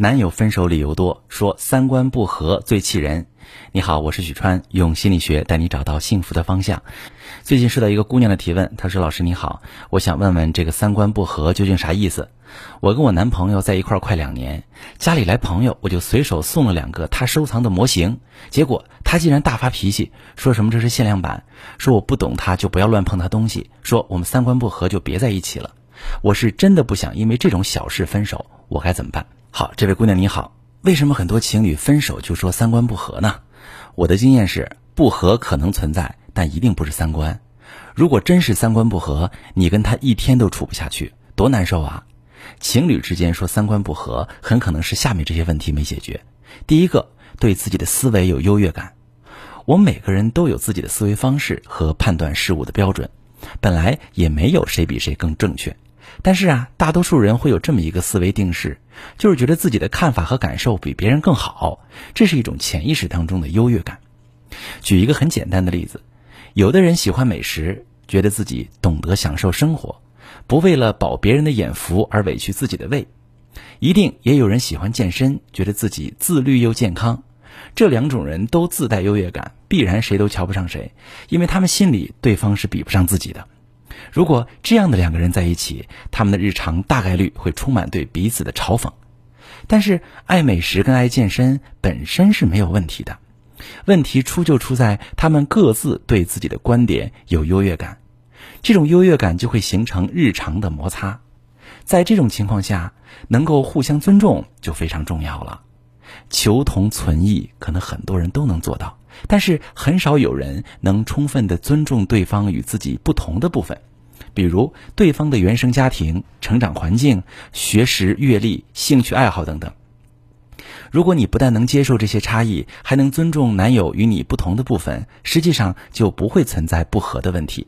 男友分手理由多，说三观不合最气人。你好，我是许川，用心理学带你找到幸福的方向。最近收到一个姑娘的提问，她说：“老师你好，我想问问这个三观不合究竟啥意思？我跟我男朋友在一块快两年，家里来朋友，我就随手送了两个他收藏的模型，结果他竟然大发脾气，说什么这是限量版，说我不懂他就不要乱碰他东西，说我们三观不合就别在一起了。我是真的不想因为这种小事分手，我该怎么办？”好，这位姑娘你好，为什么很多情侣分手就说三观不合呢？我的经验是，不合可能存在，但一定不是三观。如果真是三观不合，你跟他一天都处不下去，多难受啊！情侣之间说三观不合，很可能是下面这些问题没解决。第一个，对自己的思维有优越感。我们每个人都有自己的思维方式和判断事物的标准，本来也没有谁比谁更正确。但是啊，大多数人会有这么一个思维定式，就是觉得自己的看法和感受比别人更好，这是一种潜意识当中的优越感。举一个很简单的例子，有的人喜欢美食，觉得自己懂得享受生活，不为了饱别人的眼福而委屈自己的胃；一定也有人喜欢健身，觉得自己自律又健康。这两种人都自带优越感，必然谁都瞧不上谁，因为他们心里对方是比不上自己的。如果这样的两个人在一起，他们的日常大概率会充满对彼此的嘲讽。但是，爱美食跟爱健身本身是没有问题的，问题出就出在他们各自对自己的观点有优越感，这种优越感就会形成日常的摩擦。在这种情况下，能够互相尊重就非常重要了。求同存异，可能很多人都能做到，但是很少有人能充分的尊重对方与自己不同的部分。比如对方的原生家庭、成长环境、学识、阅历、兴趣爱好等等。如果你不但能接受这些差异，还能尊重男友与你不同的部分，实际上就不会存在不合的问题。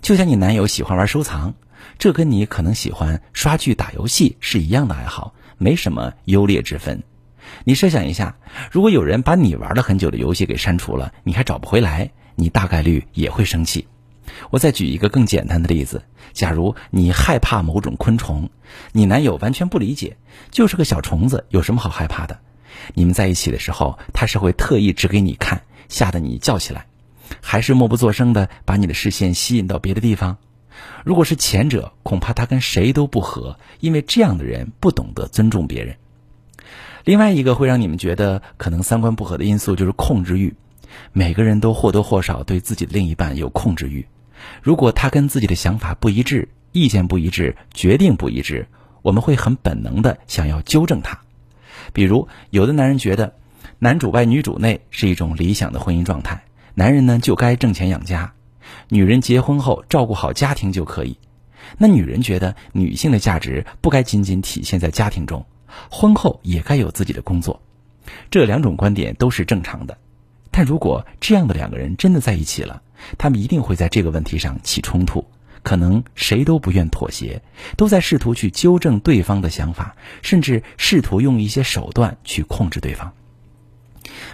就像你男友喜欢玩收藏，这跟你可能喜欢刷剧、打游戏是一样的爱好，没什么优劣之分。你设想一下，如果有人把你玩了很久的游戏给删除了，你还找不回来，你大概率也会生气。我再举一个更简单的例子：假如你害怕某种昆虫，你男友完全不理解，就是个小虫子，有什么好害怕的？你们在一起的时候，他是会特意指给你看，吓得你叫起来，还是默不作声的把你的视线吸引到别的地方？如果是前者，恐怕他跟谁都不合，因为这样的人不懂得尊重别人。另外一个会让你们觉得可能三观不合的因素就是控制欲，每个人都或多或少对自己的另一半有控制欲。如果他跟自己的想法不一致、意见不一致、决定不一致，我们会很本能的想要纠正他。比如，有的男人觉得男主外女主内是一种理想的婚姻状态，男人呢就该挣钱养家，女人结婚后照顾好家庭就可以。那女人觉得女性的价值不该仅仅体现在家庭中，婚后也该有自己的工作。这两种观点都是正常的。但如果这样的两个人真的在一起了，他们一定会在这个问题上起冲突，可能谁都不愿妥协，都在试图去纠正对方的想法，甚至试图用一些手段去控制对方。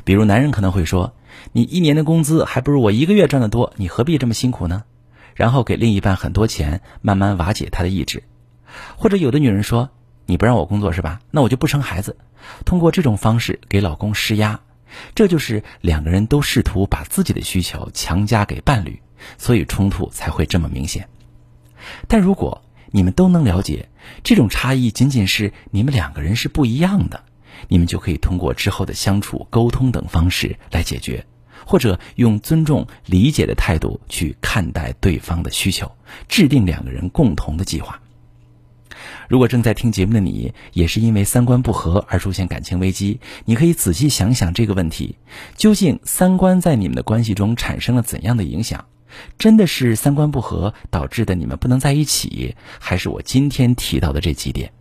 比如，男人可能会说：“你一年的工资还不如我一个月赚的多，你何必这么辛苦呢？”然后给另一半很多钱，慢慢瓦解他的意志。或者有的女人说：“你不让我工作是吧？那我就不生孩子。”通过这种方式给老公施压。这就是两个人都试图把自己的需求强加给伴侣，所以冲突才会这么明显。但如果你们都能了解这种差异仅仅是你们两个人是不一样的，你们就可以通过之后的相处、沟通等方式来解决，或者用尊重、理解的态度去看待对方的需求，制定两个人共同的计划。如果正在听节目的你也是因为三观不合而出现感情危机，你可以仔细想想这个问题：究竟三观在你们的关系中产生了怎样的影响？真的是三观不合导致的你们不能在一起，还是我今天提到的这几点？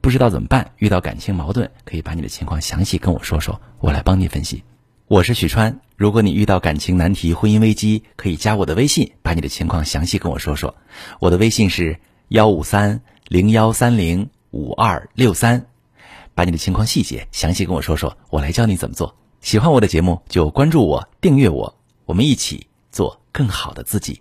不知道怎么办？遇到感情矛盾，可以把你的情况详细跟我说说，我来帮你分析。我是许川，如果你遇到感情难题、婚姻危机，可以加我的微信，把你的情况详细跟我说说。我的微信是幺五三。零幺三零五二六三，把你的情况细节详细跟我说说，我来教你怎么做。喜欢我的节目就关注我、订阅我，我们一起做更好的自己。